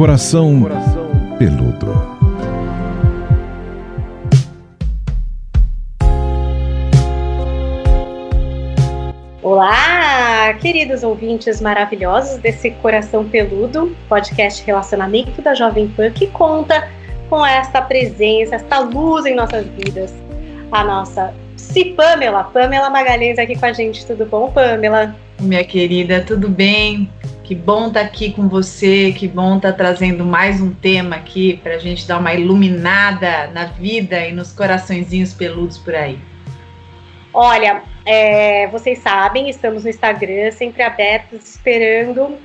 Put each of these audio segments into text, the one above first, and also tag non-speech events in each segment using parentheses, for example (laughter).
Coração Peludo. Olá, queridos ouvintes maravilhosos desse Coração Peludo, podcast Relacionamento da Jovem Pan, que conta com esta presença, esta luz em nossas vidas. A nossa Psi Pamela, Pamela Magalhães aqui com a gente. Tudo bom, Pamela? Minha querida, tudo bem? Que bom estar tá aqui com você, que bom estar tá trazendo mais um tema aqui para a gente dar uma iluminada na vida e nos coraçõezinhos peludos por aí. Olha, é, vocês sabem, estamos no Instagram, sempre abertos, esperando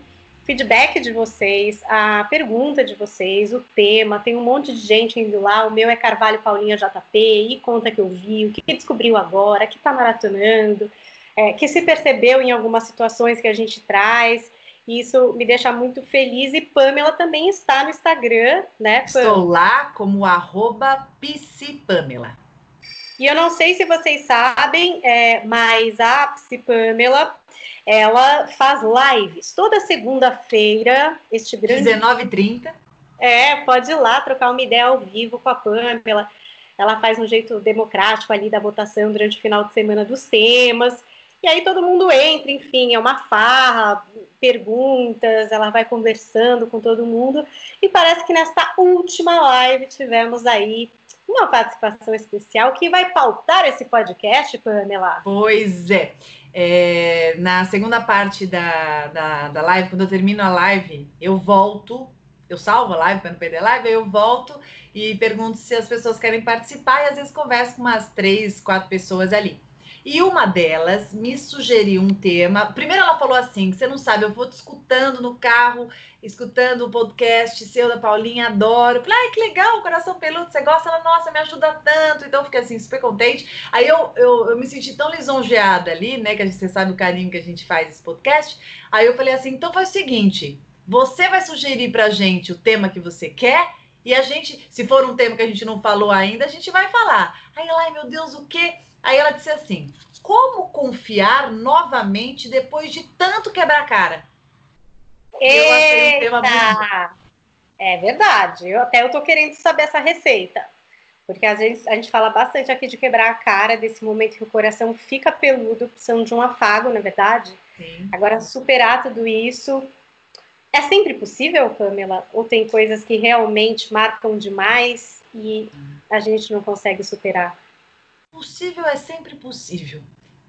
feedback de vocês, a pergunta de vocês, o tema. Tem um monte de gente indo lá. O meu é Carvalho Paulinha JP, e conta que eu vi, o que descobriu agora, que está maratonando, é, que se percebeu em algumas situações que a gente traz. Isso me deixa muito feliz. E Pamela também está no Instagram, né? Pam? Estou lá como arroba Pamela. E eu não sei se vocês sabem, é, mas a Psi Pamela, ela faz lives toda segunda-feira, este grande... 19h30. É, pode ir lá trocar uma ideia ao vivo com a Pamela. Ela faz um jeito democrático ali da votação durante o final de semana dos temas. E aí todo mundo entra, enfim, é uma farra, perguntas, ela vai conversando com todo mundo. E parece que nesta última live tivemos aí uma participação especial que vai pautar esse podcast, Pamela. Pois é. é na segunda parte da, da, da live, quando eu termino a live, eu volto eu salvo a live para não perder a live, eu volto e pergunto se as pessoas querem participar e às vezes converso com umas três, quatro pessoas ali. E uma delas me sugeriu um tema. Primeiro ela falou assim: você não sabe, eu vou te escutando no carro, escutando o podcast seu da Paulinha, adoro. Falei, ai, que legal, coração peludo, você gosta? Ela, nossa, me ajuda tanto. Então eu fiquei assim, super contente. Aí eu, eu, eu me senti tão lisonjeada ali, né? Que a gente, você sabe o carinho que a gente faz esse podcast. Aí eu falei assim: então faz o seguinte: você vai sugerir pra gente o tema que você quer. E a gente, se for um tema que a gente não falou ainda, a gente vai falar. Aí ela, ai meu Deus, o quê? Aí ela disse assim: como confiar novamente depois de tanto quebrar cara? Eita! É verdade. Eu até eu tô querendo saber essa receita. Porque às vezes a gente fala bastante aqui de quebrar a cara, desse momento que o coração fica peludo, precisando de um afago, na é verdade. Sim. Agora, superar tudo isso. É sempre possível, Pamela? Ou tem coisas que realmente marcam demais e a gente não consegue superar? Possível é sempre possível.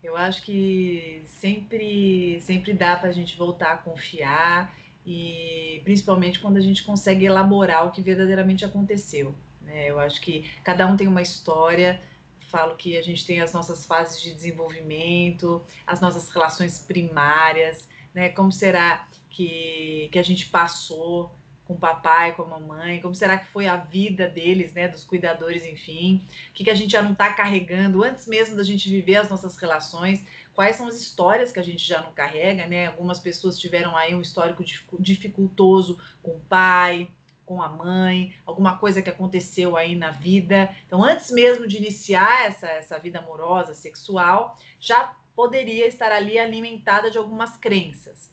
Eu acho que sempre, sempre dá para a gente voltar a confiar e principalmente quando a gente consegue elaborar o que verdadeiramente aconteceu. Né? Eu acho que cada um tem uma história. Falo que a gente tem as nossas fases de desenvolvimento, as nossas relações primárias, né? Como será que, que a gente passou com o papai, com a mamãe, como será que foi a vida deles, né, dos cuidadores, enfim, o que, que a gente já não está carregando antes mesmo da gente viver as nossas relações, quais são as histórias que a gente já não carrega, né, algumas pessoas tiveram aí um histórico dificultoso com o pai, com a mãe, alguma coisa que aconteceu aí na vida, então antes mesmo de iniciar essa, essa vida amorosa, sexual, já poderia estar ali alimentada de algumas crenças.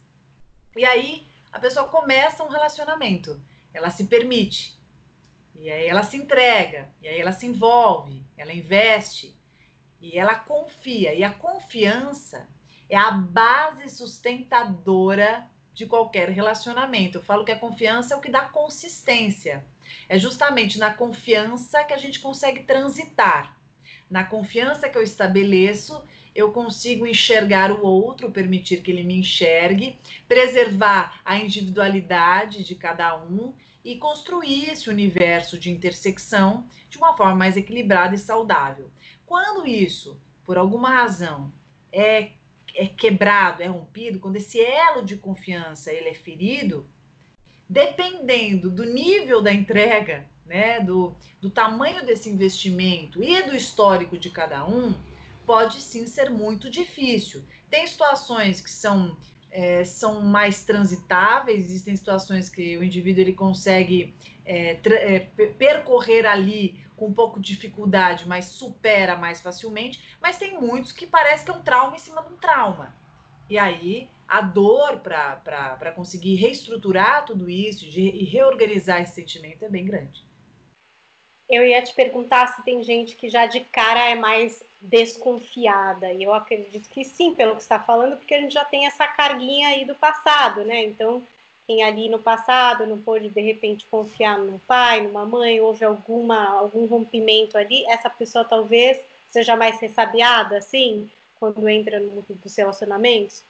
E aí, a pessoa começa um relacionamento, ela se permite, e aí ela se entrega, e aí ela se envolve, ela investe, e ela confia. E a confiança é a base sustentadora de qualquer relacionamento. Eu falo que a confiança é o que dá consistência. É justamente na confiança que a gente consegue transitar. Na confiança que eu estabeleço, eu consigo enxergar o outro, permitir que ele me enxergue, preservar a individualidade de cada um e construir esse universo de intersecção de uma forma mais equilibrada e saudável. Quando isso, por alguma razão, é, é quebrado, é rompido, quando esse elo de confiança ele é ferido, dependendo do nível da entrega, né, do, do tamanho desse investimento e do histórico de cada um, pode sim ser muito difícil. Tem situações que são, é, são mais transitáveis, existem situações que o indivíduo ele consegue é, é, percorrer ali com um pouco de dificuldade, mas supera mais facilmente, mas tem muitos que parece que é um trauma em cima de um trauma. E aí a dor para conseguir reestruturar tudo isso e reorganizar esse sentimento é bem grande. Eu ia te perguntar se tem gente que já de cara é mais desconfiada, e eu acredito que sim, pelo que está falando, porque a gente já tem essa carguinha aí do passado, né? Então, quem ali no passado não pôde de repente confiar no pai, numa mãe, houve alguma algum rompimento ali, essa pessoa talvez seja mais ressabiada, assim, quando entra no mundo dos relacionamentos?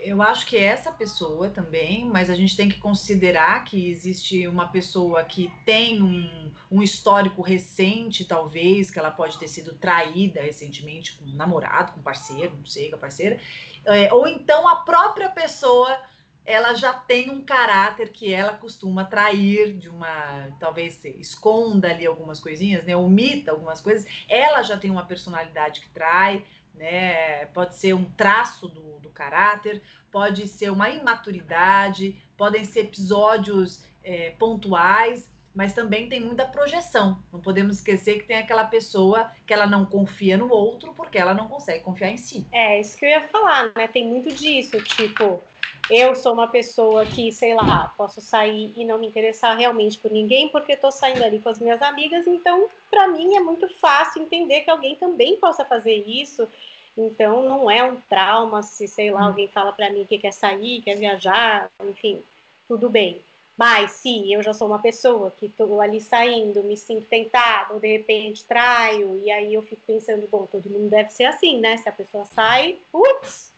Eu acho que essa pessoa também, mas a gente tem que considerar que existe uma pessoa que tem um, um histórico recente, talvez, que ela pode ter sido traída recentemente com um namorado, com um parceiro, não sei, com a parceira, é, ou então a própria pessoa ela já tem um caráter que ela costuma trair de uma, talvez esconda ali algumas coisinhas, né, omita algumas coisas, ela já tem uma personalidade que trai, né? Pode ser um traço do, do caráter, pode ser uma imaturidade, podem ser episódios é, pontuais, mas também tem muita projeção. Não podemos esquecer que tem aquela pessoa que ela não confia no outro porque ela não consegue confiar em si. É, isso que eu ia falar, né? Tem muito disso, tipo, eu sou uma pessoa que, sei lá, posso sair e não me interessar realmente por ninguém porque estou saindo ali com as minhas amigas, então para mim é muito fácil entender que alguém também possa fazer isso. Então não é um trauma se, sei lá, alguém fala para mim que quer sair, quer viajar, enfim, tudo bem. Mas se eu já sou uma pessoa que estou ali saindo, me sinto tentada, ou de repente traio, e aí eu fico pensando, bom, todo mundo deve ser assim, né? Se a pessoa sai, ups,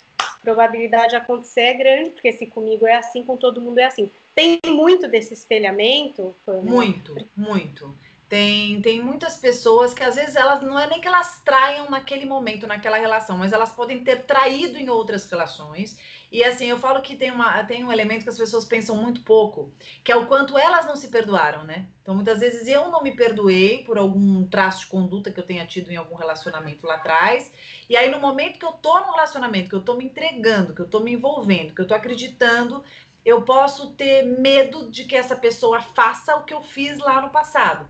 probabilidade de acontecer é grande, porque se comigo é assim, com todo mundo é assim. Tem muito desse espelhamento? Muito, muito. Tem, tem muitas pessoas que às vezes elas não é nem que elas traiam naquele momento, naquela relação, mas elas podem ter traído em outras relações. E assim, eu falo que tem, uma, tem um elemento que as pessoas pensam muito pouco, que é o quanto elas não se perdoaram, né? Então, muitas vezes eu não me perdoei por algum traço de conduta que eu tenha tido em algum relacionamento lá atrás. E aí, no momento que eu tô no relacionamento, que eu tô me entregando, que eu tô me envolvendo, que eu tô acreditando, eu posso ter medo de que essa pessoa faça o que eu fiz lá no passado.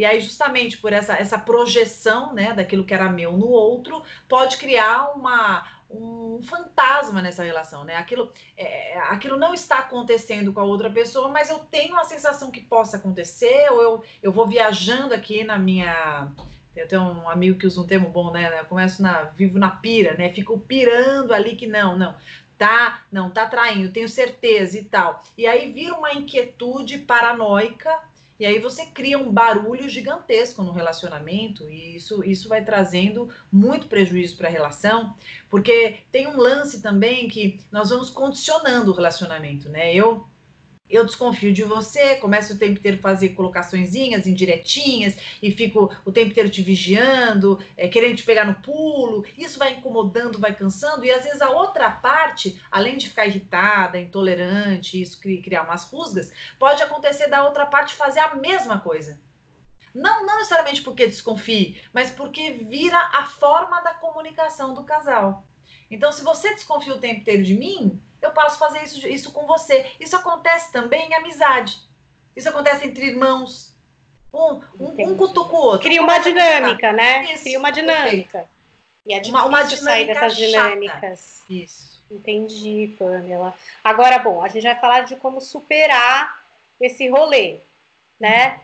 E aí, justamente por essa, essa projeção, né, daquilo que era meu no outro, pode criar uma, um fantasma nessa relação, né? Aquilo, é, aquilo não está acontecendo com a outra pessoa, mas eu tenho a sensação que possa acontecer, ou eu, eu vou viajando aqui na minha. Tem até um amigo que usa um termo bom, né? Eu começo na. vivo na pira, né? Fico pirando ali que não, não. Tá, não, tá traindo, tenho certeza e tal. E aí vira uma inquietude paranoica e aí você cria um barulho gigantesco no relacionamento e isso, isso vai trazendo muito prejuízo para a relação, porque tem um lance também que nós vamos condicionando o relacionamento, né? Eu eu desconfio de você, começo o tempo inteiro a fazer colocaçõezinhas, indiretinhas, e fico o tempo inteiro te vigiando, é, querendo te pegar no pulo, isso vai incomodando, vai cansando, e às vezes a outra parte, além de ficar irritada, intolerante, isso criar umas rusgas, pode acontecer da outra parte fazer a mesma coisa. Não, não necessariamente porque desconfie, mas porque vira a forma da comunicação do casal. Então, se você desconfia o tempo inteiro de mim, eu posso fazer isso, isso com você. Isso acontece também em amizade. Isso acontece entre irmãos. Um, um, um cutuca o outro. Cria uma dinâmica, né? Isso, Cria uma dinâmica. E é difícil uma, uma sair dessas dinâmicas. Isso. Entendi, Pamela. Agora, bom, a gente vai falar de como superar esse rolê, né?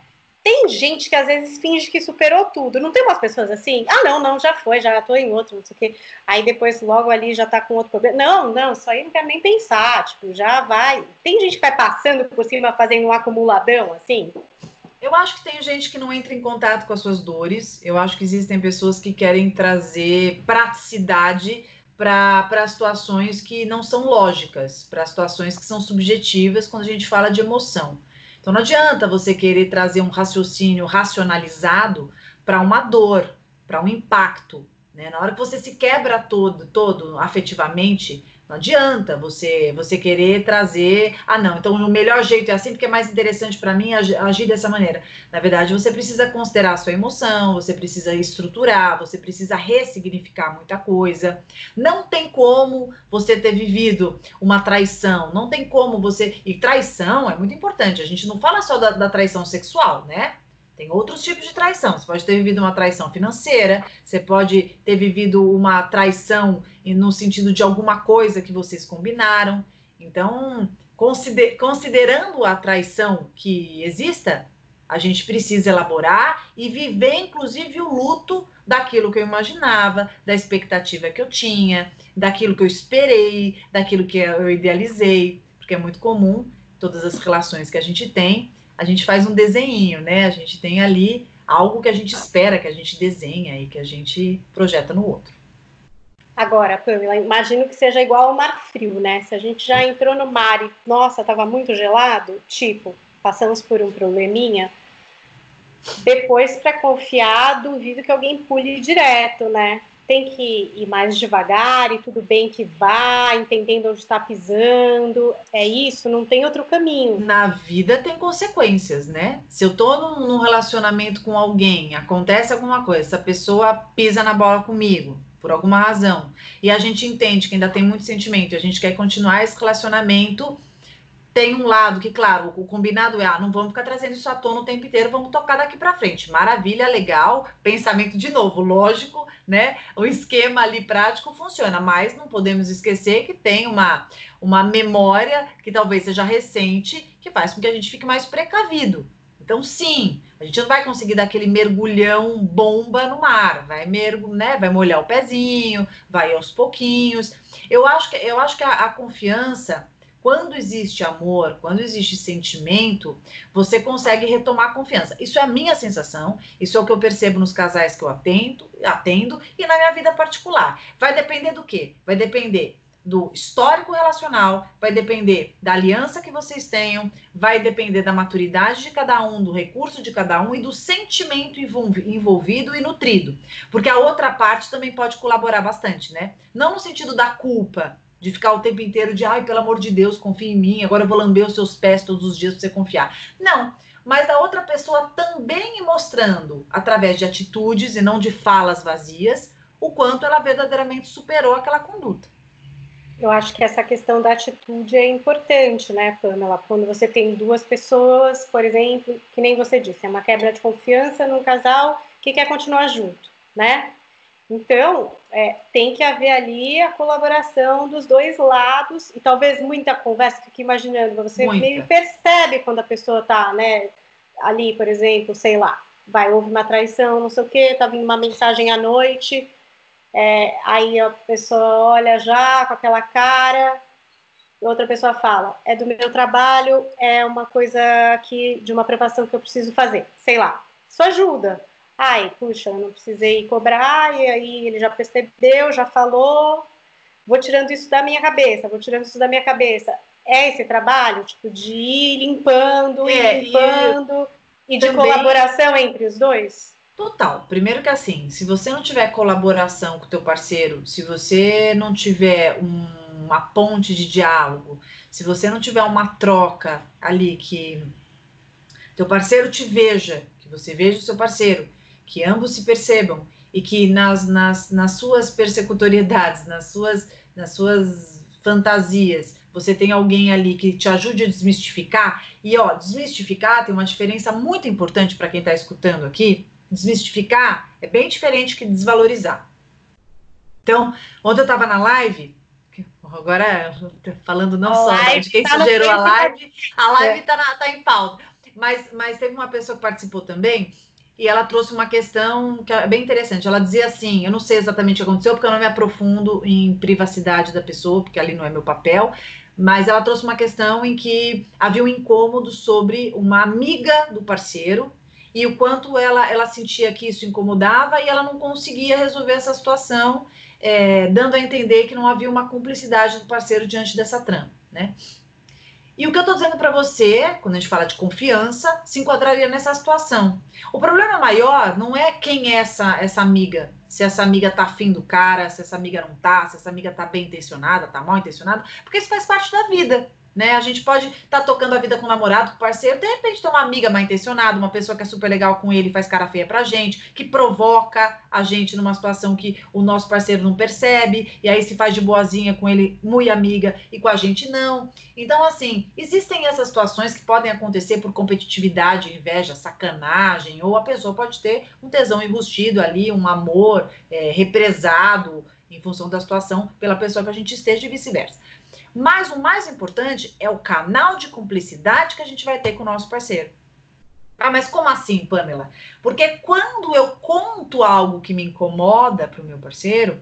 Tem gente que às vezes finge que superou tudo. Não tem umas pessoas assim? Ah, não, não, já foi, já tô em outro, não sei o quê. Aí depois, logo ali, já tá com outro problema. Não, não, isso aí não quer nem pensar. Tipo, já vai. Tem gente que vai passando por cima, fazendo um acumuladão, assim? Eu acho que tem gente que não entra em contato com as suas dores. Eu acho que existem pessoas que querem trazer praticidade para situações que não são lógicas, para situações que são subjetivas quando a gente fala de emoção. Então não adianta você querer trazer um raciocínio racionalizado para uma dor, para um impacto. Né? Na hora que você se quebra todo, todo afetivamente, não adianta você você querer trazer, ah não, então o melhor jeito é assim porque é mais interessante para mim agir dessa maneira. Na verdade, você precisa considerar a sua emoção, você precisa estruturar, você precisa ressignificar muita coisa. Não tem como você ter vivido uma traição, não tem como você. E traição é muito importante, a gente não fala só da, da traição sexual, né? Tem outros tipos de traição. Você pode ter vivido uma traição financeira, você pode ter vivido uma traição no sentido de alguma coisa que vocês combinaram. Então, consider, considerando a traição que exista, a gente precisa elaborar e viver, inclusive, o luto daquilo que eu imaginava, da expectativa que eu tinha, daquilo que eu esperei, daquilo que eu idealizei, porque é muito comum todas as relações que a gente tem, a gente faz um desenho, né? A gente tem ali algo que a gente espera que a gente desenha e que a gente projeta no outro. Agora, Pamela, imagino que seja igual ao mar frio, né? Se a gente já entrou no mar e, nossa, estava muito gelado, tipo, passamos por um probleminha, depois, para confiar, duvido que alguém pule direto, né? Tem que ir mais devagar e tudo bem que vá, entendendo onde está pisando. É isso, não tem outro caminho. Na vida tem consequências, né? Se eu tô num, num relacionamento com alguém, acontece alguma coisa, essa pessoa pisa na bola comigo, por alguma razão, e a gente entende que ainda tem muito sentimento, a gente quer continuar esse relacionamento tem um lado que, claro, o combinado é, ah, não vamos ficar trazendo isso à tona o tempo inteiro, vamos tocar daqui para frente. Maravilha, legal, pensamento de novo, lógico, né? O esquema ali prático funciona, mas não podemos esquecer que tem uma, uma memória que talvez seja recente, que faz com que a gente fique mais precavido. Então, sim, a gente não vai conseguir dar aquele mergulhão bomba no mar, vai mergo, né? Vai molhar o pezinho, vai aos pouquinhos. Eu acho que eu acho que a, a confiança quando existe amor, quando existe sentimento, você consegue retomar a confiança. Isso é a minha sensação, isso é o que eu percebo nos casais que eu atendo, atendo e na minha vida particular. Vai depender do quê? Vai depender do histórico relacional, vai depender da aliança que vocês tenham, vai depender da maturidade de cada um, do recurso de cada um e do sentimento envolvido e nutrido. Porque a outra parte também pode colaborar bastante, né? Não no sentido da culpa, de ficar o tempo inteiro de, ai, pelo amor de Deus, confia em mim, agora eu vou lamber os seus pés todos os dias para você confiar. Não, mas a outra pessoa também mostrando, através de atitudes e não de falas vazias, o quanto ela verdadeiramente superou aquela conduta. Eu acho que essa questão da atitude é importante, né, Pamela? Quando você tem duas pessoas, por exemplo, que nem você disse, é uma quebra de confiança num casal que quer continuar junto, né? Então, é, tem que haver ali a colaboração dos dois lados, e talvez muita conversa, fique imaginando, você muita. meio percebe quando a pessoa está né, ali, por exemplo, sei lá, vai, houve uma traição, não sei o quê, tá vindo uma mensagem à noite, é, aí a pessoa olha já com aquela cara, outra pessoa fala, é do meu trabalho, é uma coisa que, de uma aprovação que eu preciso fazer, sei lá, isso ajuda, ai, puxa, eu não precisei cobrar, e aí ele já percebeu, já falou, vou tirando isso da minha cabeça, vou tirando isso da minha cabeça. É esse trabalho, tipo, de ir limpando, é, ir limpando, e, e de também... colaboração entre os dois? Total. Primeiro que assim, se você não tiver colaboração com o teu parceiro, se você não tiver um, uma ponte de diálogo, se você não tiver uma troca ali que teu parceiro te veja, que você veja o seu parceiro, que ambos se percebam e que nas, nas, nas suas persecutoriedades, nas suas, nas suas fantasias, você tem alguém ali que te ajude a desmistificar. E ó, desmistificar tem uma diferença muito importante para quem está escutando aqui. Desmistificar é bem diferente que desvalorizar. Então, ontem eu estava na live, agora falando não a só né, de quem tá sugeriu a live, a live está é. tá em pauta. Mas, mas teve uma pessoa que participou também e ela trouxe uma questão que é bem interessante. Ela dizia assim: eu não sei exatamente o que aconteceu, porque eu não me aprofundo em privacidade da pessoa, porque ali não é meu papel, mas ela trouxe uma questão em que havia um incômodo sobre uma amiga do parceiro e o quanto ela, ela sentia que isso incomodava e ela não conseguia resolver essa situação, é, dando a entender que não havia uma cumplicidade do parceiro diante dessa trama, né? E o que eu estou dizendo para você, quando a gente fala de confiança, se enquadraria nessa situação. O problema maior não é quem é essa, essa amiga. Se essa amiga tá afim do cara, se essa amiga não tá, se essa amiga tá bem intencionada, tá mal intencionada, porque isso faz parte da vida. Né? A gente pode estar tá tocando a vida com o namorado, com o parceiro, de repente tem uma amiga mal intencionada, uma pessoa que é super legal com ele, faz cara feia pra gente, que provoca a gente numa situação que o nosso parceiro não percebe, e aí se faz de boazinha com ele, muito amiga, e com a gente não. Então, assim, existem essas situações que podem acontecer por competitividade, inveja, sacanagem, ou a pessoa pode ter um tesão embustido ali, um amor é, represado em função da situação pela pessoa que a gente esteja e vice-versa. Mas o mais importante é o canal de cumplicidade que a gente vai ter com o nosso parceiro. Ah, mas como assim, Pamela? Porque quando eu conto algo que me incomoda para o meu parceiro,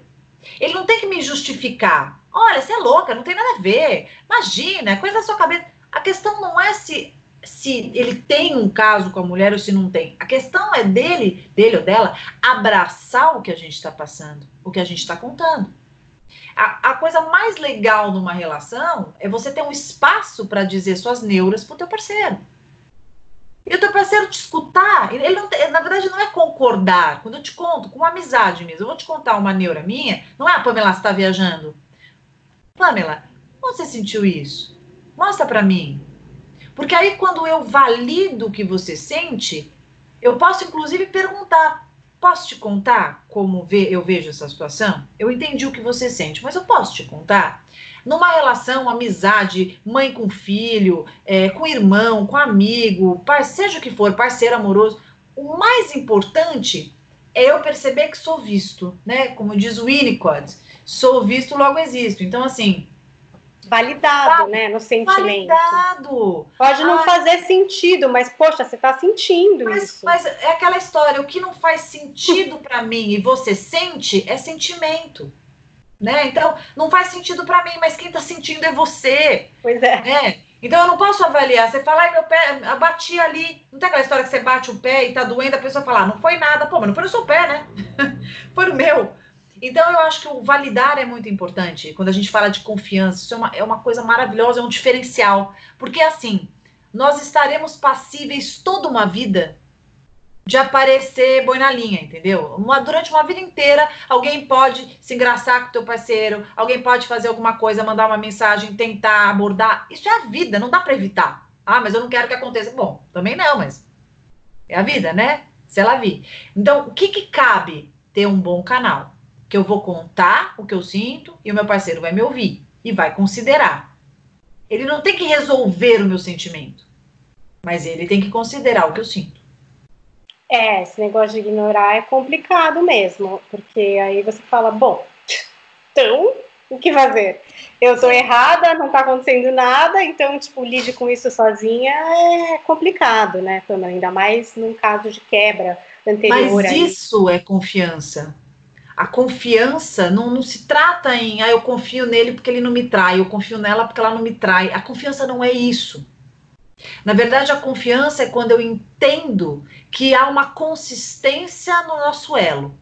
ele não tem que me justificar. Olha, você é louca, não tem nada a ver. Imagina, é coisa da sua cabeça. A questão não é se, se ele tem um caso com a mulher ou se não tem. A questão é dele, dele ou dela, abraçar o que a gente está passando, o que a gente está contando. A, a, coisa mais legal numa relação é você ter um espaço para dizer suas neuras pro teu parceiro. E o teu parceiro te escutar, ele não, na verdade não é concordar. Quando eu te conto, com uma amizade mesmo, eu vou te contar uma neura minha, não é a Pamela está viajando. Pamela, você sentiu isso? Mostra para mim. Porque aí quando eu valido o que você sente, eu posso inclusive perguntar: Posso te contar como eu vejo essa situação? Eu entendi o que você sente, mas eu posso te contar? Numa relação, amizade, mãe com filho, é, com irmão, com amigo, seja o que for, parceiro amoroso, o mais importante é eu perceber que sou visto, né? Como diz o Winnicott, sou visto, logo existo. Então, assim, validado, né, no sentimento. Validado. Pode não fazer sentido, mas poxa, você está sentindo mas, isso. Mas é aquela história, o que não faz sentido para mim e você sente é sentimento. Né? Então, não faz sentido para mim, mas quem está sentindo é você. Pois é. Né? Então eu não posso avaliar. Você fala, ai, meu pé, bati ali. Não tem aquela história que você bate o pé e tá doendo, a pessoa fala, ah, não foi nada. Pô, mas não foi no seu pé, né? (laughs) foi no meu. Então, eu acho que o validar é muito importante. Quando a gente fala de confiança, isso é uma, é uma coisa maravilhosa, é um diferencial. Porque, assim, nós estaremos passíveis toda uma vida de aparecer boi na linha, entendeu? Uma, durante uma vida inteira, alguém pode se engraçar com o teu parceiro, alguém pode fazer alguma coisa, mandar uma mensagem, tentar abordar. Isso é a vida, não dá para evitar. Ah, mas eu não quero que aconteça. Bom, também não, mas é a vida, né? Se ela vir. Então, o que, que cabe ter um bom canal? Que eu vou contar o que eu sinto e o meu parceiro vai me ouvir e vai considerar. Ele não tem que resolver o meu sentimento, mas ele tem que considerar o que eu sinto. É, esse negócio de ignorar é complicado mesmo, porque aí você fala, bom, então, o que fazer? Eu tô errada, não tá acontecendo nada, então, tipo, lide com isso sozinha é complicado, né, Também, Ainda mais num caso de quebra anterior. Mas isso é confiança. A confiança não, não se trata em, ah, eu confio nele porque ele não me trai, eu confio nela porque ela não me trai. A confiança não é isso. Na verdade, a confiança é quando eu entendo que há uma consistência no nosso elo.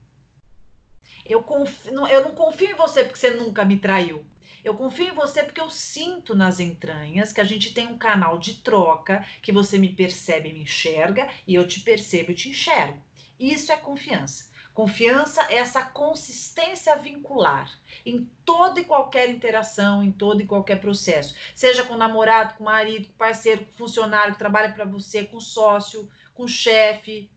Eu, confio, eu não confio em você porque você nunca me traiu. Eu confio em você porque eu sinto nas entranhas que a gente tem um canal de troca, que você me percebe e me enxerga, e eu te percebo e te enxergo. Isso é confiança. Confiança é essa consistência vincular em toda e qualquer interação, em todo e qualquer processo, seja com namorado, com marido, com parceiro, com funcionário que trabalha para você, com sócio, com chefe,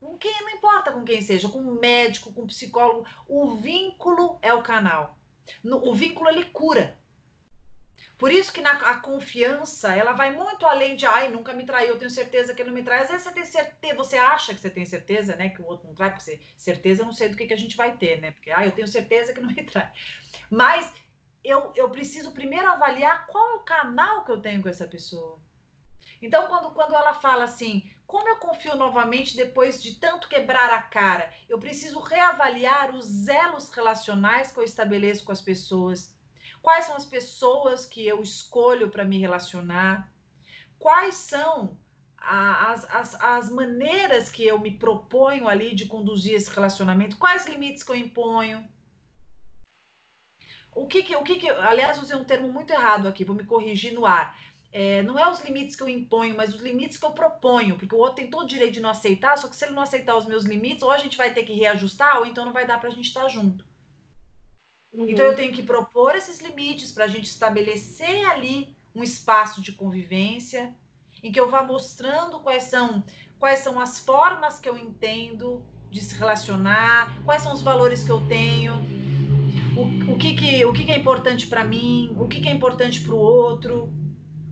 com quem não importa com quem seja, com médico, com psicólogo, o vínculo é o canal. No, o vínculo ele cura. Por isso que na, a confiança, ela vai muito além de, ai, nunca me traiu, eu tenho certeza que ele não me trai. Às vezes você tem certeza, você acha que você tem certeza, né, que o outro não trai, porque certeza eu não sei do que, que a gente vai ter, né, porque, ai, eu tenho certeza que não me trai. Mas eu, eu preciso primeiro avaliar qual é o canal que eu tenho com essa pessoa. Então, quando, quando ela fala assim, como eu confio novamente depois de tanto quebrar a cara, eu preciso reavaliar os elos relacionais que eu estabeleço com as pessoas Quais são as pessoas que eu escolho para me relacionar? Quais são as, as, as maneiras que eu me proponho ali de conduzir esse relacionamento? Quais limites que eu imponho? O que que, o que que, aliás, usei um termo muito errado aqui, vou me corrigir no ar. É, não é os limites que eu imponho, mas os limites que eu proponho, porque o outro tem todo o direito de não aceitar, só que se ele não aceitar os meus limites, ou a gente vai ter que reajustar, ou então não vai dar para a gente estar junto. Uhum. Então eu tenho que propor esses limites para a gente estabelecer ali um espaço de convivência, em que eu vá mostrando quais são, quais são as formas que eu entendo de se relacionar, quais são os valores que eu tenho, o, o, que, que, o que, que é importante para mim, o que, que é importante para o outro,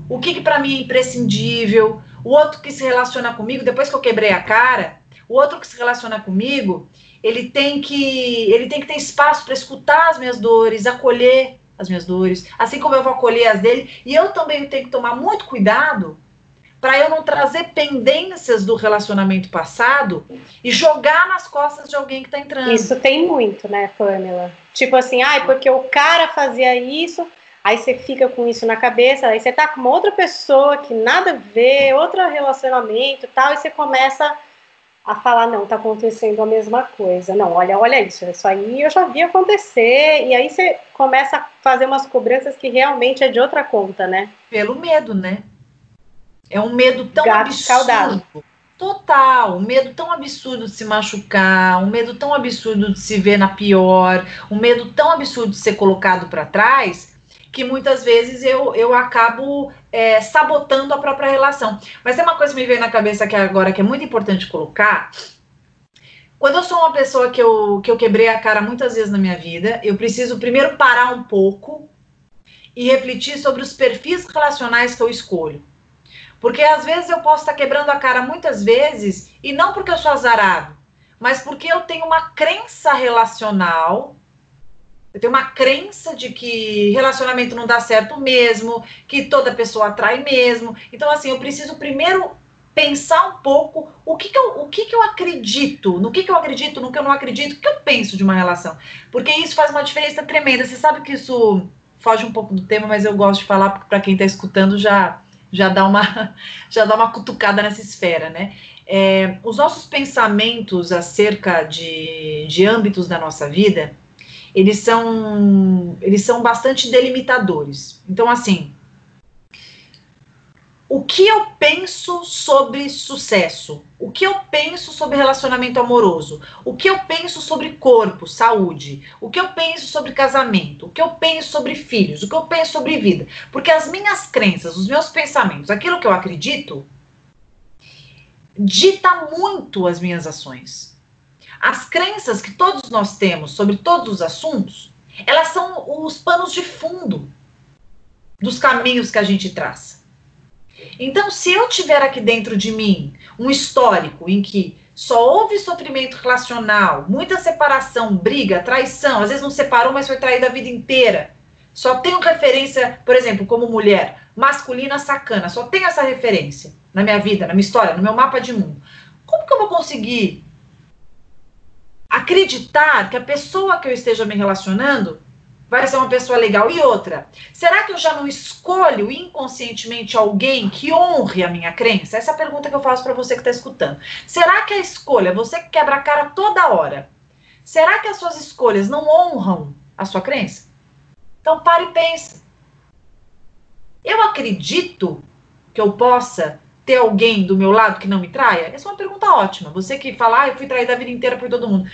o que, que para mim é imprescindível, o outro que se relaciona comigo, depois que eu quebrei a cara, o outro que se relaciona comigo, ele tem que ele tem que ter espaço para escutar as minhas dores, acolher as minhas dores, assim como eu vou acolher as dele, e eu também tenho que tomar muito cuidado para eu não trazer pendências do relacionamento passado e jogar nas costas de alguém que está entrando. Isso tem muito, né, Pamela? Tipo assim, ai, porque o cara fazia isso, aí você fica com isso na cabeça, aí você tá com uma outra pessoa que nada a ver, outro relacionamento tal, e você começa a falar, não, tá acontecendo a mesma coisa. Não, olha, olha isso, isso aí eu já vi acontecer, e aí você começa a fazer umas cobranças que realmente é de outra conta, né? Pelo medo, né? É um medo tão Gato absurdo. Total, um medo tão absurdo de se machucar, um medo tão absurdo de se ver na pior, um medo tão absurdo de ser colocado para trás, que muitas vezes eu, eu acabo é, sabotando a própria relação. Mas tem uma coisa que me veio na cabeça aqui agora que é muito importante colocar. Quando eu sou uma pessoa que eu, que eu quebrei a cara muitas vezes na minha vida, eu preciso primeiro parar um pouco e refletir sobre os perfis relacionais que eu escolho. Porque às vezes eu posso estar quebrando a cara muitas vezes, e não porque eu sou azarado, mas porque eu tenho uma crença relacional. Eu tenho uma crença de que relacionamento não dá certo mesmo, que toda pessoa atrai mesmo. Então, assim, eu preciso primeiro pensar um pouco o que, que, eu, o que, que eu acredito, no que, que eu acredito, no que eu não acredito, o que eu penso de uma relação. Porque isso faz uma diferença tremenda. Você sabe que isso foge um pouco do tema, mas eu gosto de falar para quem está escutando já já dá uma, (laughs) já dá uma cutucada nessa esfera, né? É, os nossos pensamentos acerca de, de âmbitos da nossa vida, eles são, eles são bastante delimitadores. Então, assim, o que eu penso sobre sucesso, o que eu penso sobre relacionamento amoroso, o que eu penso sobre corpo, saúde, o que eu penso sobre casamento, o que eu penso sobre filhos, o que eu penso sobre vida. Porque as minhas crenças, os meus pensamentos, aquilo que eu acredito, dita muito as minhas ações. As crenças que todos nós temos sobre todos os assuntos, elas são os panos de fundo dos caminhos que a gente traça. Então, se eu tiver aqui dentro de mim um histórico em que só houve sofrimento relacional, muita separação, briga, traição, às vezes não separou, mas foi traída a vida inteira. Só tenho referência, por exemplo, como mulher, masculina sacana, só tenho essa referência na minha vida, na minha história, no meu mapa de mundo. Como que eu vou conseguir acreditar que a pessoa que eu esteja me relacionando vai ser uma pessoa legal. E outra, será que eu já não escolho inconscientemente alguém que honre a minha crença? Essa é a pergunta que eu faço para você que está escutando. Será que a escolha, você que quebra a cara toda hora, será que as suas escolhas não honram a sua crença? Então pare e pense. Eu acredito que eu possa ter alguém do meu lado que não me traia? Essa é uma pergunta ótima. Você que fala, ah, eu fui traída a vida inteira por todo mundo.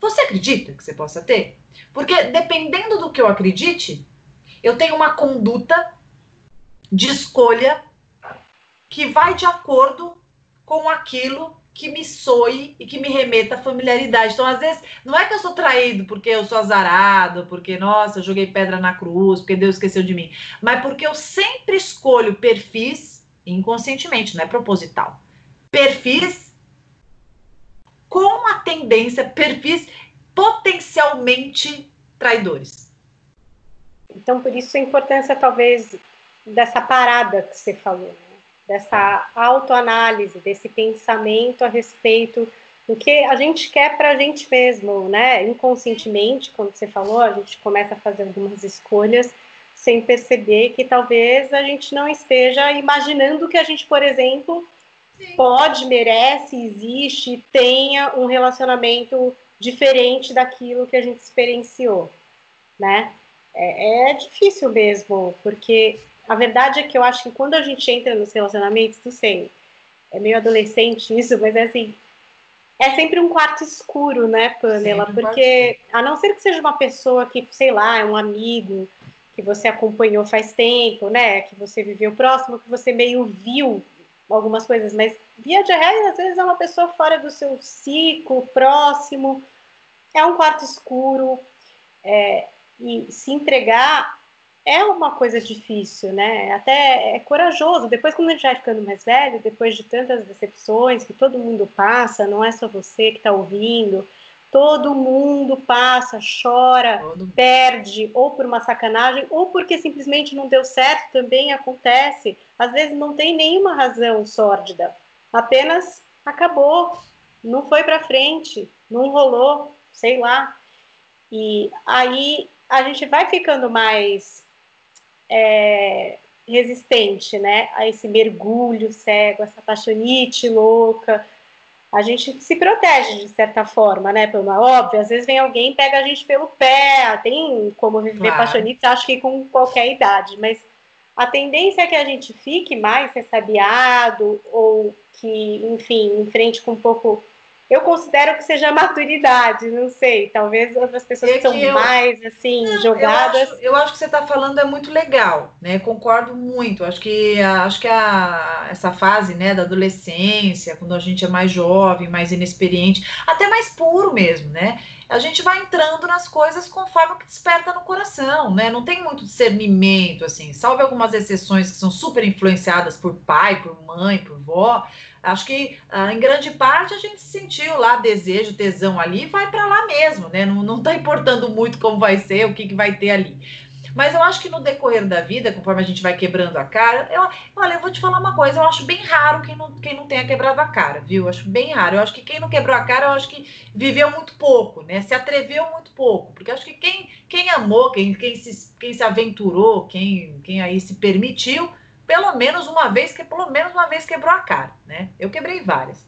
Você acredita que você possa ter? Porque dependendo do que eu acredite, eu tenho uma conduta de escolha que vai de acordo com aquilo que me soe e que me remeta à familiaridade. Então, às vezes, não é que eu sou traído porque eu sou azarado, porque, nossa, eu joguei pedra na cruz, porque Deus esqueceu de mim, mas porque eu sempre escolho perfis, inconscientemente, não é proposital, perfis com a tendência, perfis potencialmente traidores. Então, por isso a importância, talvez, dessa parada que você falou, né? dessa autoanálise, desse pensamento a respeito do que a gente quer para a gente mesmo, né? Inconscientemente, quando você falou, a gente começa a fazer algumas escolhas sem perceber que talvez a gente não esteja imaginando que a gente, por exemplo, pode, merece, existe, tenha um relacionamento diferente daquilo que a gente experienciou, né? É, é, difícil mesmo, porque a verdade é que eu acho que quando a gente entra nos relacionamentos, não sei, é meio adolescente isso, mas é assim, é sempre um quarto escuro, né, Pamela? Sim, porque a não ser que seja uma pessoa que, sei lá, é um amigo, que você acompanhou faz tempo, né? Que você viveu próximo, que você meio viu algumas coisas, mas via de regra, às vezes é uma pessoa fora do seu ciclo, próximo, é um quarto escuro, é, e se entregar é uma coisa difícil, né? Até é corajoso. Depois, quando a gente vai ficando mais velho, depois de tantas decepções que todo mundo passa, não é só você que está ouvindo, todo mundo passa, chora, todo. perde, ou por uma sacanagem, ou porque simplesmente não deu certo, também acontece. Às vezes não tem nenhuma razão sórdida, apenas acabou, não foi para frente, não rolou, sei lá. E aí a gente vai ficando mais é, resistente, né, a esse mergulho cego, essa paixonite louca. A gente se protege de certa forma, né, pelo óbvio. Às vezes vem alguém e pega a gente pelo pé. Tem como viver claro. acho que com qualquer idade, mas a tendência é que a gente fique mais ressabiado ou que, enfim, enfrente com um pouco eu considero que seja maturidade, não sei. Talvez outras pessoas é que são eu, mais assim não, jogadas. Eu acho, eu acho, que você está falando é muito legal, né? Concordo muito. Acho que acho que a, essa fase, né, da adolescência, quando a gente é mais jovem, mais inexperiente, até mais puro mesmo, né? A gente vai entrando nas coisas conforme o que desperta no coração, né? Não tem muito discernimento, assim, salve algumas exceções que são super influenciadas por pai, por mãe, por vó Acho que ah, em grande parte a gente sentiu lá desejo, tesão ali, vai para lá mesmo, né? Não, não tá importando muito como vai ser, o que, que vai ter ali. Mas eu acho que no decorrer da vida, conforme a gente vai quebrando a cara, eu, olha, eu vou te falar uma coisa, eu acho bem raro quem não, quem não tenha quebrado a cara, viu? Eu acho bem raro. Eu acho que quem não quebrou a cara, eu acho que viveu muito pouco, né? Se atreveu muito pouco. Porque eu acho que quem, quem amou, quem, quem, se, quem se aventurou, quem, quem aí se permitiu, pelo menos uma vez, que pelo menos uma vez quebrou a cara, né? Eu quebrei várias.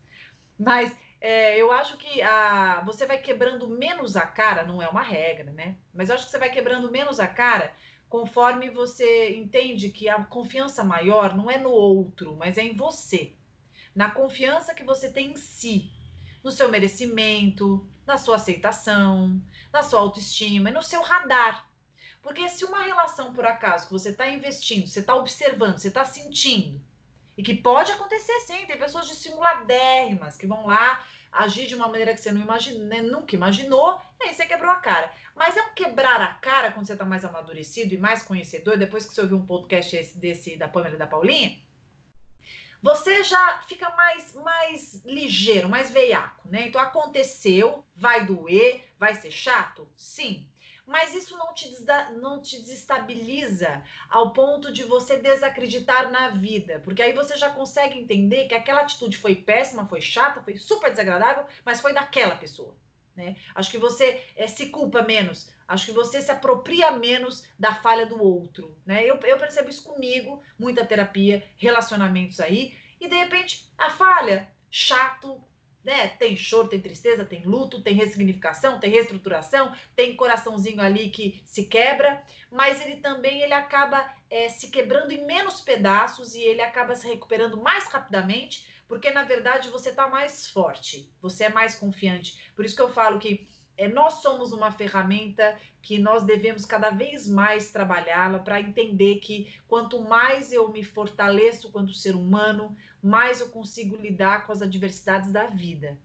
Mas é, eu acho que a, você vai quebrando menos a cara, não é uma regra, né? Mas eu acho que você vai quebrando menos a cara conforme você entende que a confiança maior não é no outro, mas é em você. Na confiança que você tem em si, no seu merecimento, na sua aceitação, na sua autoestima e no seu radar. Porque se uma relação, por acaso, que você está investindo, você está observando, você está sentindo, e que pode acontecer sim, tem pessoas dissimuladérrimas que vão lá agir de uma maneira que você não imagina, né, nunca imaginou, e aí você quebrou a cara. Mas é um quebrar a cara quando você está mais amadurecido e mais conhecedor, depois que você ouviu um podcast esse, desse da Pamela e da Paulinha, você já fica mais, mais ligeiro, mais veiaco, né? Então aconteceu, vai doer, vai ser chato? Sim mas isso não te, não te desestabiliza ao ponto de você desacreditar na vida, porque aí você já consegue entender que aquela atitude foi péssima, foi chata, foi super desagradável, mas foi daquela pessoa. Né? Acho que você é, se culpa menos, acho que você se apropria menos da falha do outro. Né? Eu, eu percebo isso comigo, muita terapia, relacionamentos aí, e de repente a falha, chato, né? Tem choro, tem tristeza, tem luto, tem ressignificação, tem reestruturação, tem coraçãozinho ali que se quebra, mas ele também ele acaba é, se quebrando em menos pedaços e ele acaba se recuperando mais rapidamente, porque na verdade você está mais forte, você é mais confiante. Por isso que eu falo que é, nós somos uma ferramenta que nós devemos cada vez mais trabalhá-la para entender que quanto mais eu me fortaleço quanto ser humano, mais eu consigo lidar com as adversidades da vida.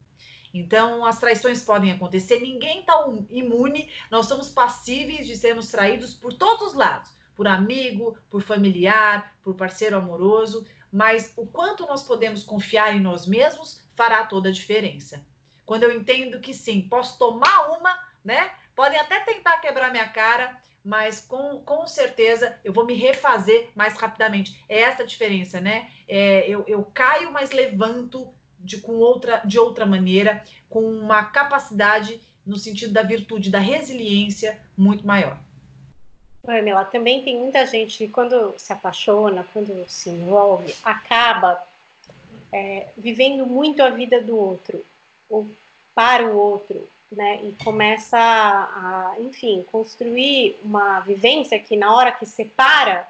Então, as traições podem acontecer, ninguém está imune, nós somos passíveis de sermos traídos por todos os lados por amigo, por familiar, por parceiro amoroso, mas o quanto nós podemos confiar em nós mesmos fará toda a diferença. Quando eu entendo que sim, posso tomar uma, né? Podem até tentar quebrar minha cara, mas com, com certeza eu vou me refazer mais rapidamente. É essa a diferença, né? É, eu, eu caio, mas levanto de, com outra, de outra maneira, com uma capacidade no sentido da virtude, da resiliência muito maior. Pamela, também tem muita gente que quando se apaixona, quando se envolve, acaba é, vivendo muito a vida do outro ou para o outro, né? E começa a, enfim, construir uma vivência que na hora que separa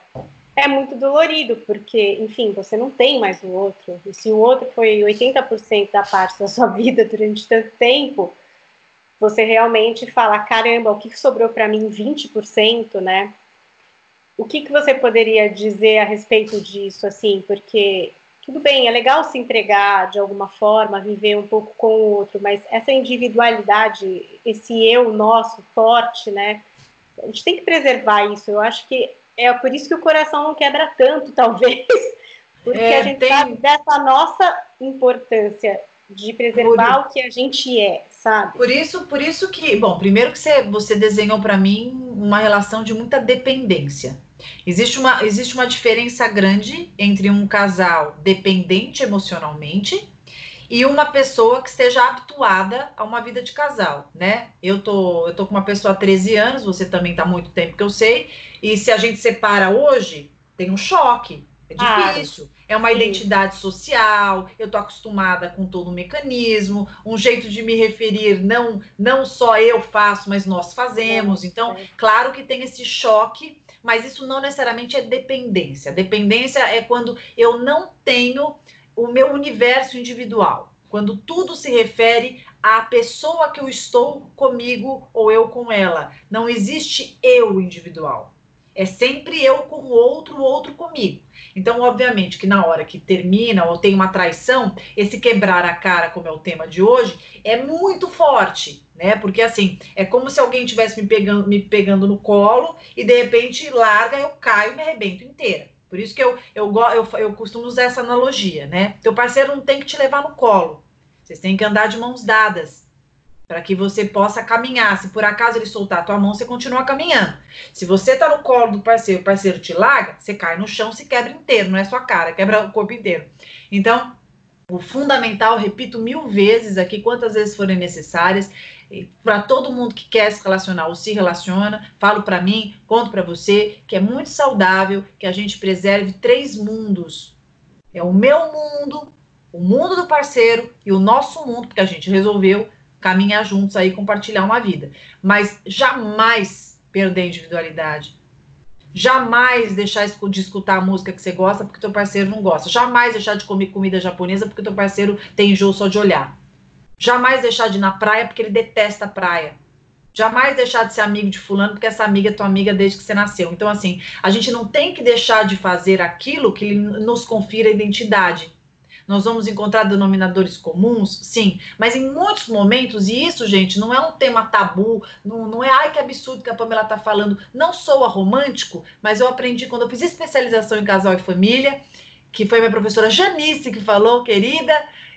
é muito dolorido, porque, enfim, você não tem mais o outro. E se o outro foi 80% da parte da sua (laughs) vida durante tanto tempo, você realmente fala, caramba, o que sobrou para mim 20%, né? o que, que você poderia dizer a respeito disso, assim, porque tudo bem, é legal se entregar de alguma forma, viver um pouco com o outro, mas essa individualidade, esse eu nosso forte, né? A gente tem que preservar isso. Eu acho que é por isso que o coração não quebra tanto, (laughs) talvez, porque é, a gente tem... sabe dessa nossa importância de preservar por... o que a gente é, sabe? Por isso, por isso que, bom, primeiro que você, você desenhou para mim uma relação de muita dependência. Existe uma, existe uma diferença grande entre um casal dependente emocionalmente e uma pessoa que esteja habituada a uma vida de casal, né? Eu tô, eu tô com uma pessoa há 13 anos, você também tá há muito tempo que eu sei, e se a gente separa hoje, tem um choque, é difícil. Ah, é uma sim. identidade social, eu tô acostumada com todo o mecanismo, um jeito de me referir, não, não só eu faço, mas nós fazemos. Então, claro que tem esse choque, mas isso não necessariamente é dependência. Dependência é quando eu não tenho o meu universo individual. Quando tudo se refere à pessoa que eu estou comigo ou eu com ela. Não existe eu individual. É sempre eu com o outro, o outro comigo. Então, obviamente, que na hora que termina ou tem uma traição, esse quebrar a cara, como é o tema de hoje, é muito forte, né? Porque assim, é como se alguém tivesse me pegando, me pegando no colo e de repente larga, eu caio e me arrebento inteira. Por isso que eu, eu, eu, eu costumo usar essa analogia, né? Teu parceiro não tem que te levar no colo. Vocês têm que andar de mãos dadas para que você possa caminhar. Se por acaso ele soltar a tua mão, você continua caminhando. Se você tá no colo do parceiro, o parceiro te larga, você cai no chão, se quebra inteiro, não é sua cara, quebra o corpo inteiro. Então, o fundamental, repito mil vezes aqui, quantas vezes forem necessárias, para todo mundo que quer se relacionar ou se relaciona, falo para mim, conto para você, que é muito saudável que a gente preserve três mundos. É o meu mundo, o mundo do parceiro e o nosso mundo, porque a gente resolveu caminhar juntos aí, compartilhar uma vida. Mas jamais perder a individualidade. Jamais deixar de escutar a música que você gosta porque teu parceiro não gosta. Jamais deixar de comer comida japonesa porque teu parceiro tem enjoo só de olhar. Jamais deixar de ir na praia porque ele detesta a praia. Jamais deixar de ser amigo de fulano porque essa amiga é tua amiga desde que você nasceu. Então, assim, a gente não tem que deixar de fazer aquilo que nos confira identidade. Nós vamos encontrar denominadores comuns? Sim, mas em muitos momentos, e isso, gente, não é um tema tabu, não, não é ai que absurdo que a Pamela está falando. Não sou romântico, mas eu aprendi quando eu fiz especialização em casal e família, que foi minha professora Janice que falou, querida,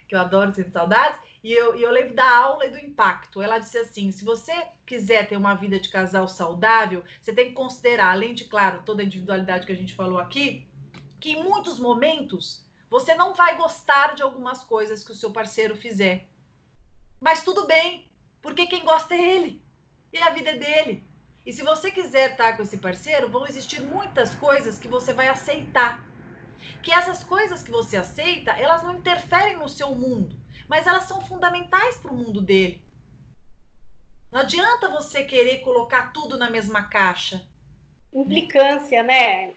que eu adoro, ter saudades, e eu, e eu lembro da aula e do impacto. Ela disse assim: se você quiser ter uma vida de casal saudável, você tem que considerar, além de, claro, toda a individualidade que a gente falou aqui, que em muitos momentos você não vai gostar de algumas coisas que o seu parceiro fizer. Mas tudo bem, porque quem gosta é ele. E a vida é dele. E se você quiser estar com esse parceiro, vão existir muitas coisas que você vai aceitar. Que essas coisas que você aceita, elas não interferem no seu mundo, mas elas são fundamentais para o mundo dele. Não adianta você querer colocar tudo na mesma caixa. Implicância, né?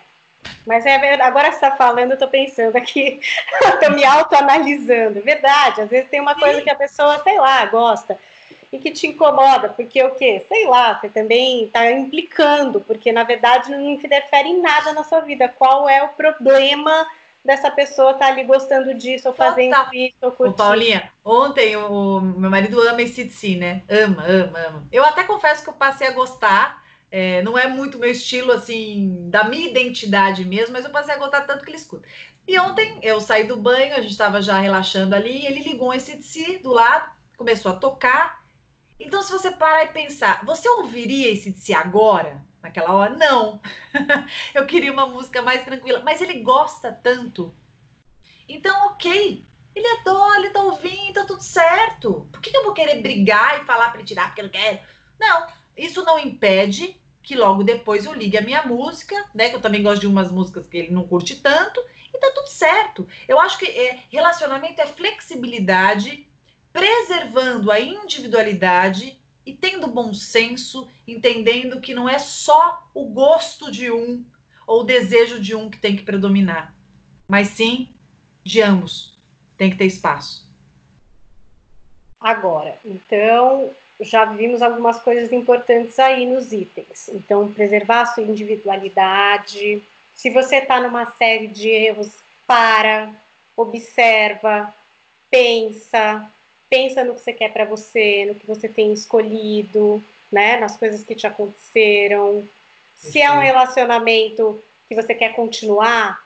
Mas é verdade, agora que você está falando, eu estou pensando aqui, (laughs) estou me autoanalisando. Verdade, às vezes tem uma coisa que a pessoa, sei lá, gosta e que te incomoda, porque o quê? Sei lá, você também está implicando, porque na verdade não interfere em nada na sua vida. Qual é o problema dessa pessoa estar tá ali gostando disso, ou fazendo Total. isso, ou curtindo? Ô, Paulinha, ontem o meu marido ama esse si, né? Ama, ama, ama. Eu até confesso que eu passei a gostar é, não é muito meu estilo, assim, da minha identidade mesmo, mas eu passei a gostar tanto que ele escuta. E ontem eu saí do banho, a gente estava já relaxando ali, e ele ligou esse de si do lado, começou a tocar. Então, se você parar e pensar, você ouviria esse de si agora? Naquela hora? Não. (laughs) eu queria uma música mais tranquila, mas ele gosta tanto. Então, ok. Ele adora, ele tá ouvindo, tá tudo certo. Por que, eu vou querer brigar e falar para ele tirar porque eu não quero? Não, isso não impede que logo depois eu ligue a minha música, né? Que eu também gosto de umas músicas que ele não curte tanto, e tá tudo certo. Eu acho que é, relacionamento é flexibilidade, preservando a individualidade e tendo bom senso, entendendo que não é só o gosto de um ou o desejo de um que tem que predominar, mas sim de ambos. Tem que ter espaço. Agora, então, já vimos algumas coisas importantes aí nos itens. Então, preservar a sua individualidade. Se você está numa série de erros, para, observa, pensa, pensa no que você quer para você, no que você tem escolhido, né, nas coisas que te aconteceram. Se é um relacionamento que você quer continuar,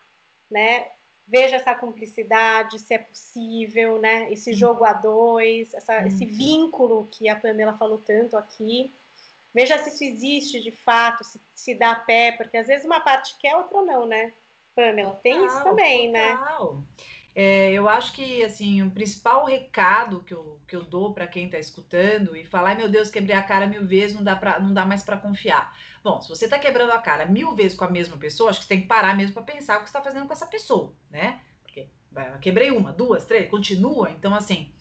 né, veja essa cumplicidade, se é possível, né? Esse jogo a dois, essa, uhum. esse vínculo que a Pamela falou tanto aqui. Veja se isso existe de fato, se, se dá pé, porque às vezes uma parte quer, outra não, né? Pamela, tem total, isso também, né? total. né? É, eu acho que assim o principal recado que eu, que eu dou para quem está escutando e falar, meu Deus, quebrei a cara mil vezes, não dá, pra, não dá mais para confiar. Bom, se você está quebrando a cara mil vezes com a mesma pessoa, acho que você tem que parar mesmo para pensar o que está fazendo com essa pessoa, né? Porque quebrei uma, duas, três, continua. Então, assim,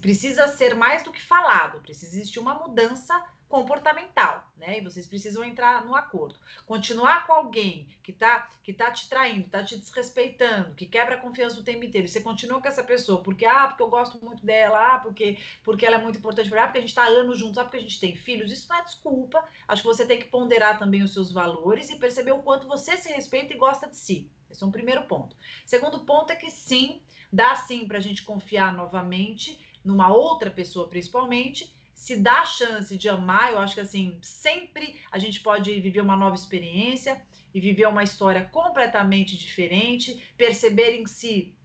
precisa ser mais do que falado, precisa existir uma mudança comportamental, né? E vocês precisam entrar no acordo. Continuar com alguém que tá, que tá te traindo, tá te desrespeitando, que quebra a confiança o tempo inteiro, você continua com essa pessoa porque, ah, porque eu gosto muito dela, ah, porque, porque ela é muito importante para ah, porque a gente tá anos juntos, ah, porque a gente tem filhos, isso não é desculpa. Acho que você tem que ponderar também os seus valores e perceber o quanto você se respeita e gosta de si. Esse é um primeiro ponto. Segundo ponto é que sim, dá sim para a gente confiar novamente numa outra pessoa, principalmente, se dá a chance de amar, eu acho que assim, sempre a gente pode viver uma nova experiência e viver uma história completamente diferente, perceber em si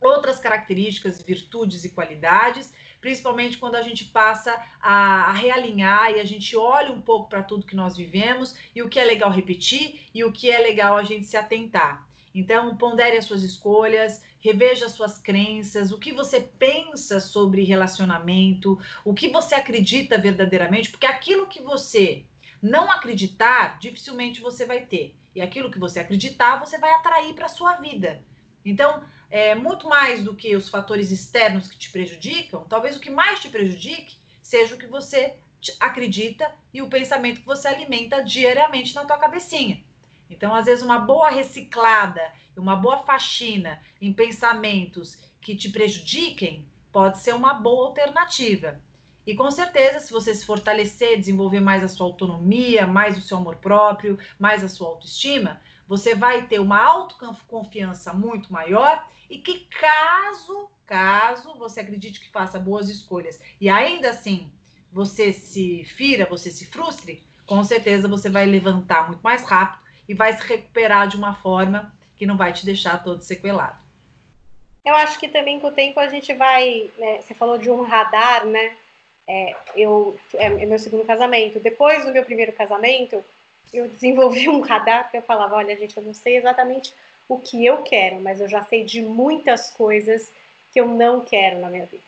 outras características, virtudes e qualidades, principalmente quando a gente passa a, a realinhar e a gente olha um pouco para tudo que nós vivemos e o que é legal repetir e o que é legal a gente se atentar. Então, pondere as suas escolhas, reveja suas crenças, o que você pensa sobre relacionamento, o que você acredita verdadeiramente, porque aquilo que você não acreditar, dificilmente você vai ter. E aquilo que você acreditar, você vai atrair para a sua vida. Então, é, muito mais do que os fatores externos que te prejudicam, talvez o que mais te prejudique seja o que você acredita e o pensamento que você alimenta diariamente na tua cabecinha. Então, às vezes, uma boa reciclada, uma boa faxina em pensamentos que te prejudiquem pode ser uma boa alternativa. E com certeza, se você se fortalecer, desenvolver mais a sua autonomia, mais o seu amor próprio, mais a sua autoestima, você vai ter uma autoconfiança muito maior e que caso, caso você acredite que faça boas escolhas e ainda assim você se fira, você se frustre, com certeza você vai levantar muito mais rápido e vai se recuperar de uma forma que não vai te deixar todo sequelado. Eu acho que também com o tempo a gente vai. Né, você falou de um radar, né? É, eu, é, é meu segundo casamento. Depois do meu primeiro casamento, eu desenvolvi um radar porque eu falava: olha, gente, eu não sei exatamente o que eu quero, mas eu já sei de muitas coisas que eu não quero na minha vida.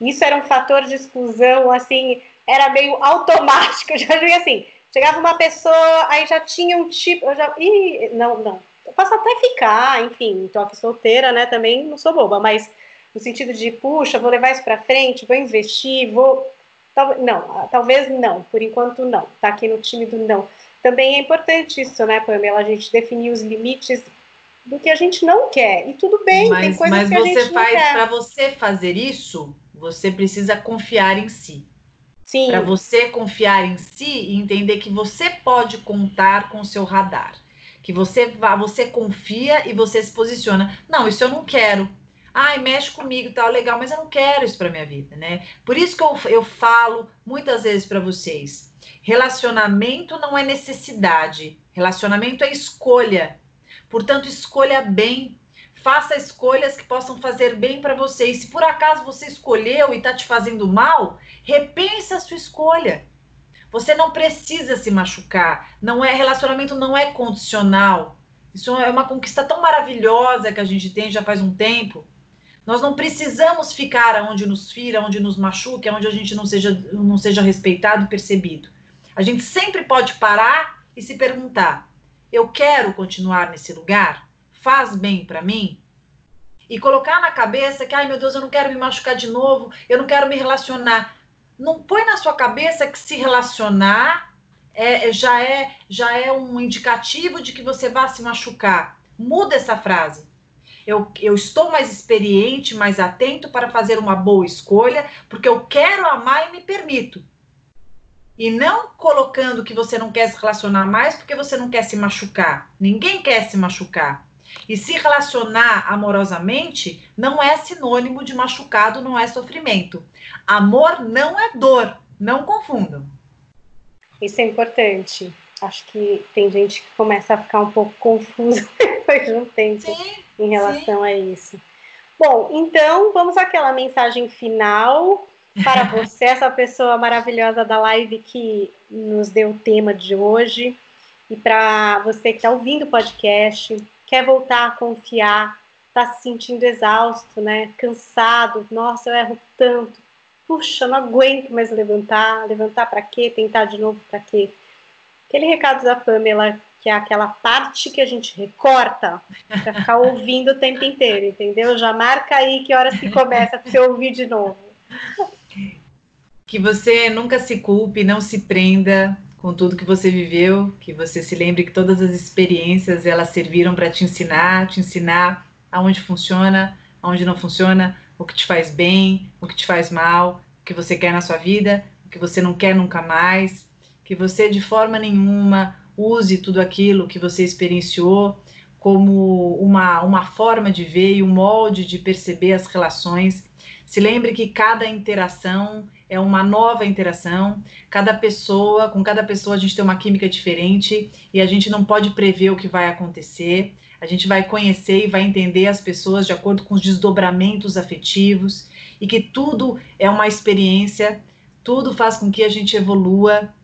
Isso era um fator de exclusão, assim, era meio automático. (laughs) Eu já vi assim: Chegava uma pessoa, aí já tinha um tipo, eu já, ih, não, não, eu posso até ficar, enfim, tô aqui solteira, né, também não sou boba, mas no sentido de, puxa, vou levar isso para frente, vou investir, vou, tal, não, talvez não, por enquanto não, tá aqui no time do não. Também é importante isso, né, Pamela, a gente definir os limites do que a gente não quer, e tudo bem, mas, tem coisas mas que a gente faz, não quer. Mas para você fazer isso, você precisa confiar em si. Para você confiar em si e entender que você pode contar com o seu radar. Que você vá, você confia e você se posiciona. Não, isso eu não quero. Ai, mexe comigo, tá legal, mas eu não quero isso para minha vida, né? Por isso que eu, eu falo muitas vezes para vocês: relacionamento não é necessidade, relacionamento é escolha. Portanto, escolha bem, faça escolhas que possam fazer bem para você. E se por acaso você escolheu e está te fazendo mal, repensa a sua escolha. Você não precisa se machucar. Não é relacionamento não é condicional. Isso é uma conquista tão maravilhosa que a gente tem já faz um tempo. Nós não precisamos ficar onde nos fira, onde nos machuque, onde a gente não seja, não seja respeitado e percebido. A gente sempre pode parar e se perguntar: eu quero continuar nesse lugar? Faz bem para mim, e colocar na cabeça que, ai meu Deus, eu não quero me machucar de novo, eu não quero me relacionar. Não põe na sua cabeça que se relacionar é, já, é, já é um indicativo de que você vai se machucar. Muda essa frase. Eu, eu estou mais experiente, mais atento para fazer uma boa escolha, porque eu quero amar e me permito. e não colocando que você não quer se relacionar mais porque você não quer se machucar. Ninguém quer se machucar. E se relacionar amorosamente não é sinônimo de machucado, não é sofrimento. Amor não é dor, não confundam. Isso é importante. Acho que tem gente que começa a ficar um pouco confusa (laughs) depois de um tempo sim, em relação sim. a isso. Bom, então vamos àquela mensagem final para (laughs) você, essa pessoa maravilhosa da live que nos deu o tema de hoje. E para você que está ouvindo o podcast, quer voltar a confiar, está se sentindo exausto, né? Cansado, nossa, eu erro tanto. Puxa, não aguento mais levantar. Levantar para quê? Tentar de novo para quê? Aquele recado da Pamela, que é aquela parte que a gente recorta para ficar ouvindo o tempo inteiro, entendeu? Já marca aí que hora se começa para você ouvir de novo. Que você nunca se culpe, não se prenda com tudo que você viveu, que você se lembre que todas as experiências elas serviram para te ensinar, te ensinar aonde funciona, aonde não funciona, o que te faz bem, o que te faz mal, o que você quer na sua vida, o que você não quer nunca mais, que você de forma nenhuma use tudo aquilo que você experienciou como uma, uma forma de ver e um molde de perceber as relações. Se lembre que cada interação é uma nova interação, cada pessoa, com cada pessoa a gente tem uma química diferente e a gente não pode prever o que vai acontecer. A gente vai conhecer e vai entender as pessoas de acordo com os desdobramentos afetivos e que tudo é uma experiência, tudo faz com que a gente evolua.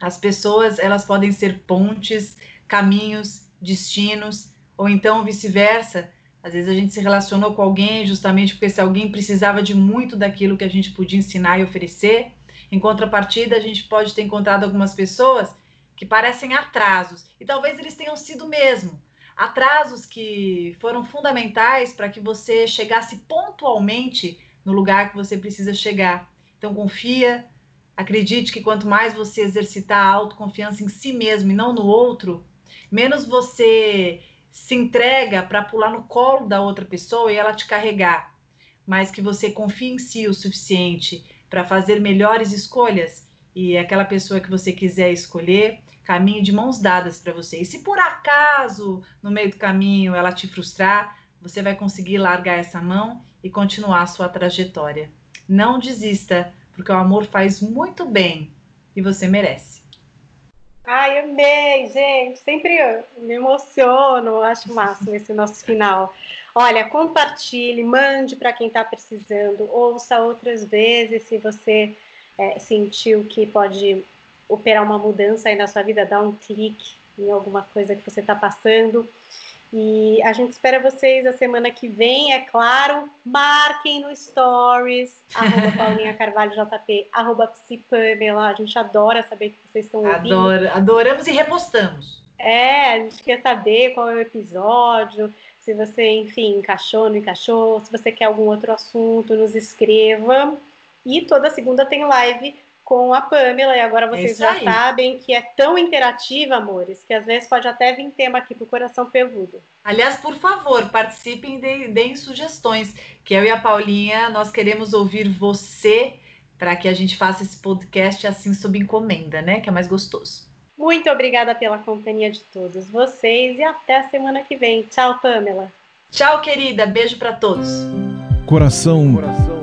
As pessoas, elas podem ser pontes, caminhos, destinos, ou então vice-versa às vezes a gente se relacionou com alguém justamente porque esse alguém precisava de muito daquilo que a gente podia ensinar e oferecer. Em contrapartida, a gente pode ter encontrado algumas pessoas que parecem atrasos, e talvez eles tenham sido mesmo. Atrasos que foram fundamentais para que você chegasse pontualmente no lugar que você precisa chegar. Então, confia, acredite que quanto mais você exercitar a autoconfiança em si mesmo e não no outro, menos você se entrega para pular no colo da outra pessoa e ela te carregar, mas que você confie em si o suficiente para fazer melhores escolhas e aquela pessoa que você quiser escolher caminhe de mãos dadas para você. E se por acaso no meio do caminho ela te frustrar, você vai conseguir largar essa mão e continuar a sua trajetória. Não desista, porque o amor faz muito bem e você merece. Ai, amei, gente. Sempre me emociono, acho máximo esse nosso final. Olha, compartilhe, mande para quem está precisando, ouça outras vezes se você é, sentiu que pode operar uma mudança aí na sua vida, dá um clique em alguma coisa que você está passando. E a gente espera vocês a semana que vem, é claro. Marquem no Stories, (laughs) arroba Paulinha Carvalho JP, arroba Psipamela. A gente adora saber que vocês estão ouvindo. Adora, adoramos e repostamos. É, a gente quer saber qual é o episódio, se você, enfim, encaixou, não encaixou, se você quer algum outro assunto, nos escreva. E toda segunda tem live com a Pamela, e agora vocês é já aí. sabem que é tão interativa, amores, que às vezes pode até vir tema aqui pro coração peludo. Aliás, por favor, participem e deem sugestões, que eu e a Paulinha, nós queremos ouvir você para que a gente faça esse podcast assim sob encomenda, né? Que é mais gostoso. Muito obrigada pela companhia de todos vocês e até a semana que vem. Tchau, Pamela. Tchau, querida. Beijo para todos. Coração, Coração.